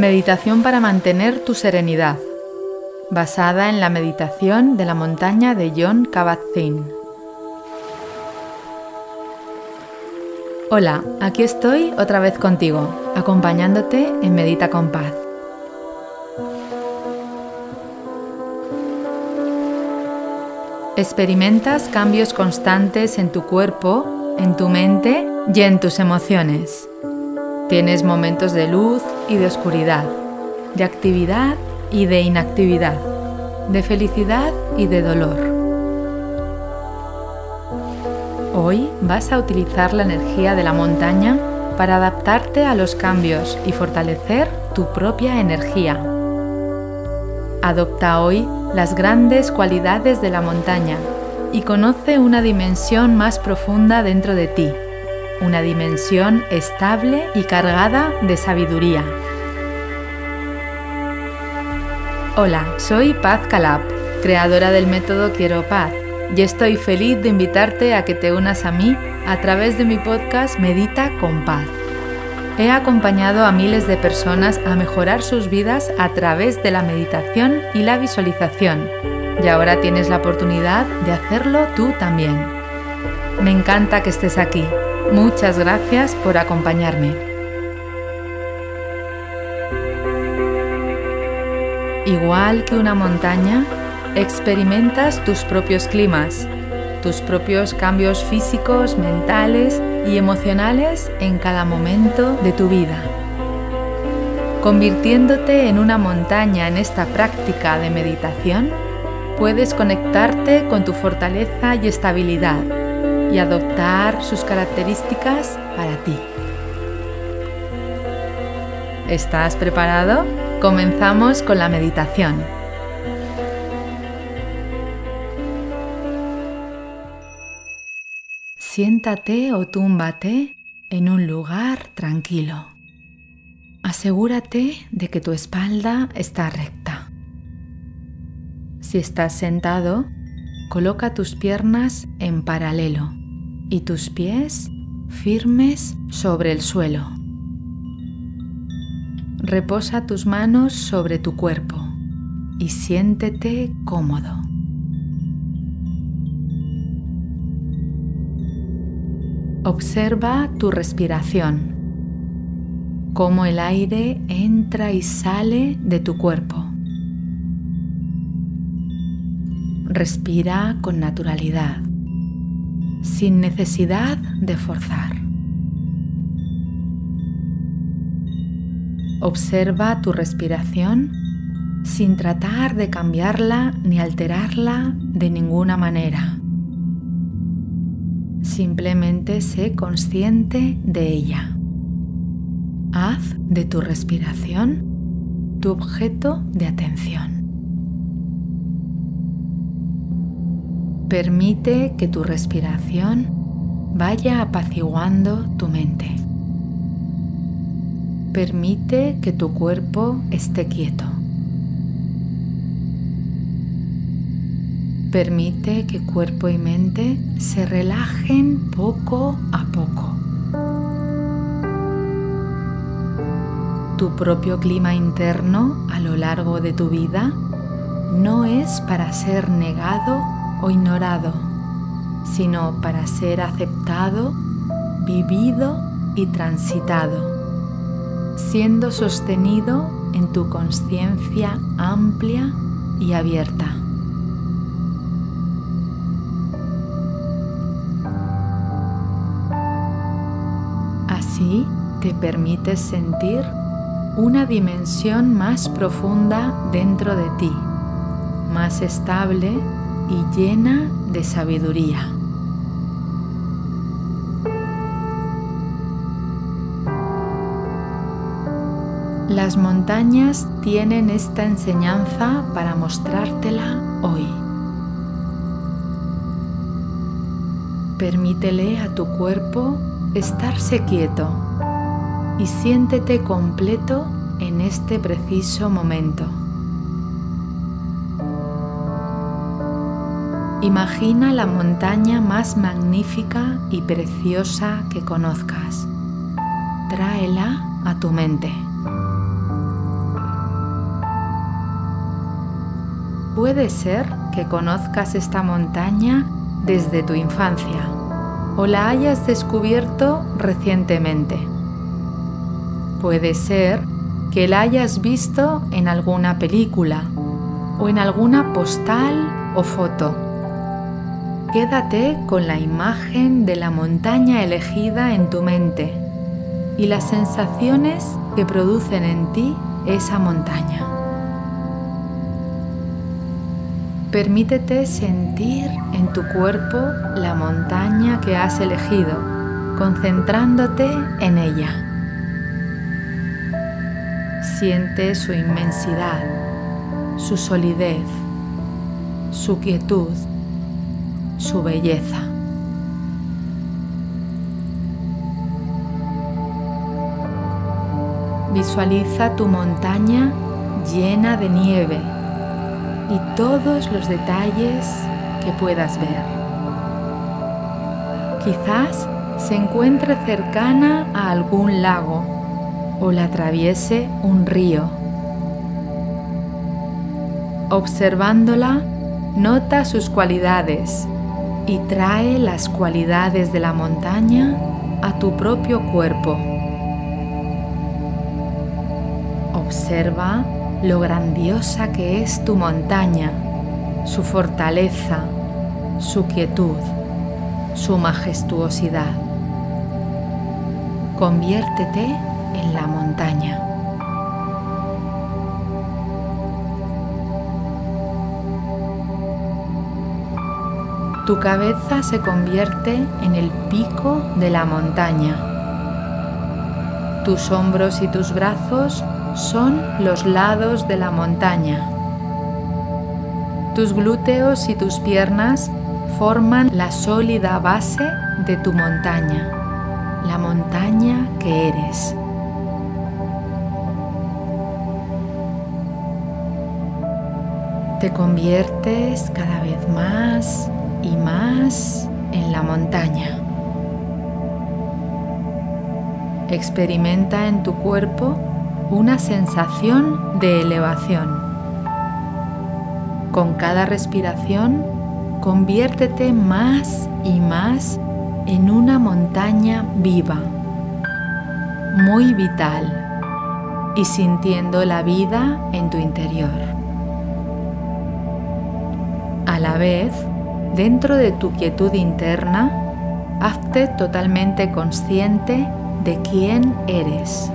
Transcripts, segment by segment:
Meditación para mantener tu serenidad, basada en la meditación de la montaña de John Kabat-Zinn. Hola, aquí estoy otra vez contigo, acompañándote en Medita con Paz. Experimentas cambios constantes en tu cuerpo, en tu mente y en tus emociones. Tienes momentos de luz y de oscuridad, de actividad y de inactividad, de felicidad y de dolor. Hoy vas a utilizar la energía de la montaña para adaptarte a los cambios y fortalecer tu propia energía. Adopta hoy las grandes cualidades de la montaña y conoce una dimensión más profunda dentro de ti una dimensión estable y cargada de sabiduría. Hola, soy Paz Calab, creadora del método Quiero Paz, y estoy feliz de invitarte a que te unas a mí a través de mi podcast Medita con Paz. He acompañado a miles de personas a mejorar sus vidas a través de la meditación y la visualización, y ahora tienes la oportunidad de hacerlo tú también. Me encanta que estés aquí Muchas gracias por acompañarme. Igual que una montaña, experimentas tus propios climas, tus propios cambios físicos, mentales y emocionales en cada momento de tu vida. Convirtiéndote en una montaña en esta práctica de meditación, puedes conectarte con tu fortaleza y estabilidad y adoptar sus características para ti. ¿Estás preparado? Comenzamos con la meditación. Siéntate o túmbate en un lugar tranquilo. Asegúrate de que tu espalda está recta. Si estás sentado, coloca tus piernas en paralelo y tus pies firmes sobre el suelo. Reposa tus manos sobre tu cuerpo y siéntete cómodo. Observa tu respiración, cómo el aire entra y sale de tu cuerpo. Respira con naturalidad sin necesidad de forzar. Observa tu respiración sin tratar de cambiarla ni alterarla de ninguna manera. Simplemente sé consciente de ella. Haz de tu respiración tu objeto de atención. Permite que tu respiración vaya apaciguando tu mente. Permite que tu cuerpo esté quieto. Permite que cuerpo y mente se relajen poco a poco. Tu propio clima interno a lo largo de tu vida no es para ser negado o ignorado, sino para ser aceptado, vivido y transitado, siendo sostenido en tu conciencia amplia y abierta. Así te permites sentir una dimensión más profunda dentro de ti, más estable y llena de sabiduría. Las montañas tienen esta enseñanza para mostrártela hoy. Permítele a tu cuerpo estarse quieto y siéntete completo en este preciso momento. Imagina la montaña más magnífica y preciosa que conozcas. Tráela a tu mente. Puede ser que conozcas esta montaña desde tu infancia o la hayas descubierto recientemente. Puede ser que la hayas visto en alguna película o en alguna postal o foto Quédate con la imagen de la montaña elegida en tu mente y las sensaciones que producen en ti esa montaña. Permítete sentir en tu cuerpo la montaña que has elegido, concentrándote en ella. Siente su inmensidad, su solidez, su quietud, su belleza. Visualiza tu montaña llena de nieve y todos los detalles que puedas ver. Quizás se encuentre cercana a algún lago o la atraviese un río. Observándola, nota sus cualidades y trae las cualidades de la montaña a tu propio cuerpo. Observa lo grandiosa que es tu montaña, su fortaleza, su quietud, su majestuosidad. Conviértete en la montaña. Tu cabeza se convierte en el pico de la montaña. Tus hombros y tus brazos son los lados de la montaña. Tus glúteos y tus piernas forman la sólida base de tu montaña, la montaña que eres. Te conviertes cada vez más y más en la montaña. Experimenta en tu cuerpo una sensación de elevación. Con cada respiración, conviértete más y más en una montaña viva, muy vital y sintiendo la vida en tu interior. A la vez, dentro de tu quietud interna, hazte totalmente consciente de quién eres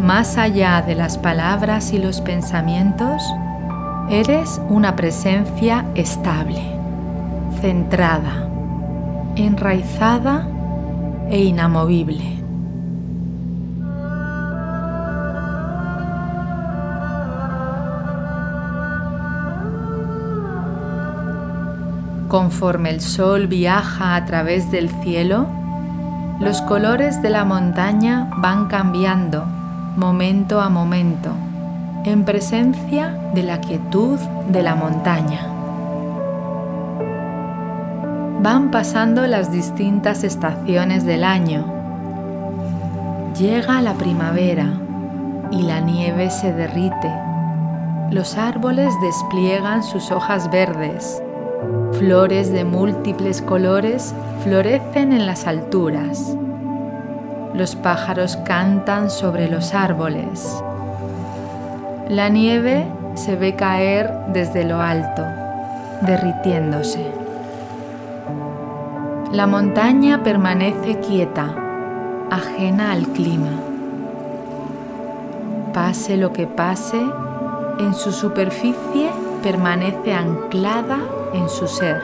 más allá de las palabras y los pensamientos, eres una presencia estable, centrada, enraizada e inamovible. Conforme el sol viaja a través del cielo, los colores de la montaña van cambiando momento a momento, en presencia de la quietud de la montaña. Van pasando las distintas estaciones del año. Llega la primavera y la nieve se derrite. Los árboles despliegan sus hojas verdes. Flores de múltiples colores florecen en las alturas los pájaros cantan sobre los árboles. La nieve se ve caer desde lo alto, derritiéndose. La montaña permanece quieta, ajena al clima. Pase lo que pase, en su superficie permanece anclada en su ser,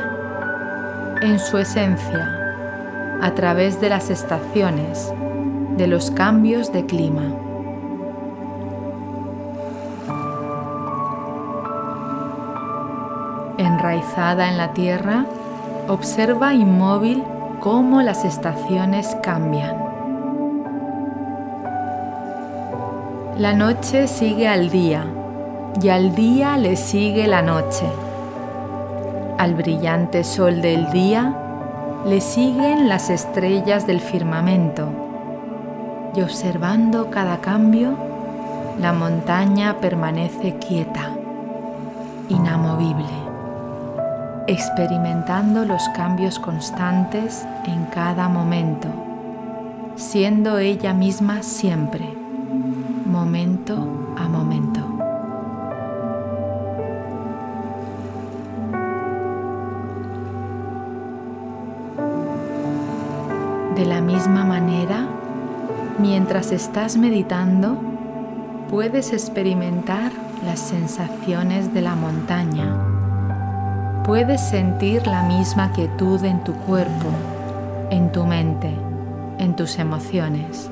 en su esencia, a través de las estaciones, de los cambios de clima. Enraizada en la tierra, observa inmóvil cómo las estaciones cambian. La noche sigue al día y al día le sigue la noche. Al brillante sol del día le siguen las estrellas del firmamento y observando cada cambio, la montaña permanece quieta, inamovible, experimentando los cambios constantes en cada momento, siendo ella misma siempre, momento a momento. De la misma manera, mientras estás meditando, puedes experimentar las sensaciones de la montaña. Puedes sentir la misma quietud en tu cuerpo, en tu mente, en tus emociones.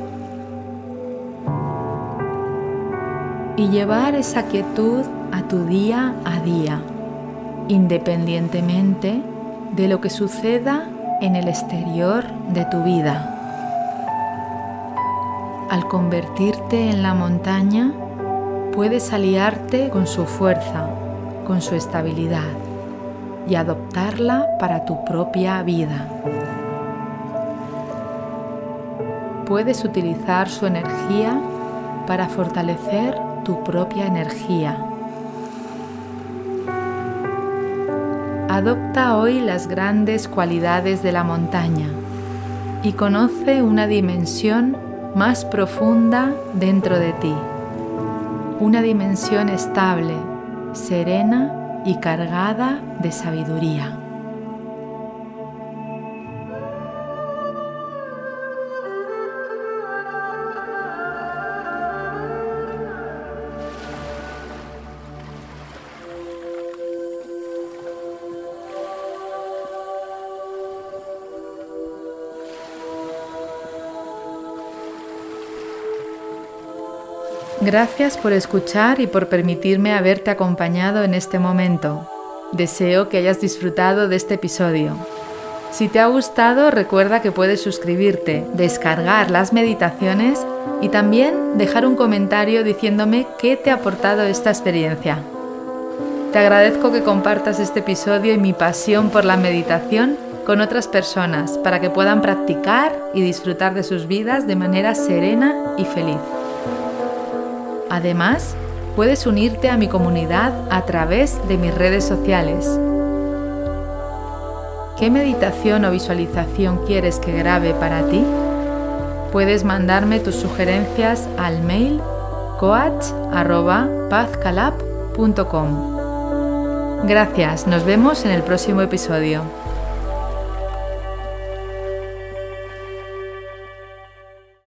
Y llevar esa quietud a tu día a día, independientemente de lo que suceda en el exterior de tu vida. Al convertirte en la montaña, puedes aliarte con su fuerza, con su estabilidad y adoptarla para tu propia vida. Puedes utilizar su energía para fortalecer tu propia energía. Adopta hoy las grandes cualidades de la montaña y conoce una dimensión más profunda dentro de ti, una dimensión estable, serena y cargada de sabiduría. Gracias por escuchar y por permitirme haberte acompañado en este momento. Deseo que hayas disfrutado de este episodio. Si te ha gustado, recuerda que puedes suscribirte, descargar las meditaciones y también dejar un comentario diciéndome qué te ha aportado esta experiencia. Te agradezco que compartas este episodio y mi pasión por la meditación con otras personas para que puedan practicar y disfrutar de sus vidas de manera serena y feliz. Además, puedes unirte a mi comunidad a través de mis redes sociales. ¿Qué meditación o visualización quieres que grabe para ti? Puedes mandarme tus sugerencias al mail coach.pazcalab.com. Gracias, nos vemos en el próximo episodio.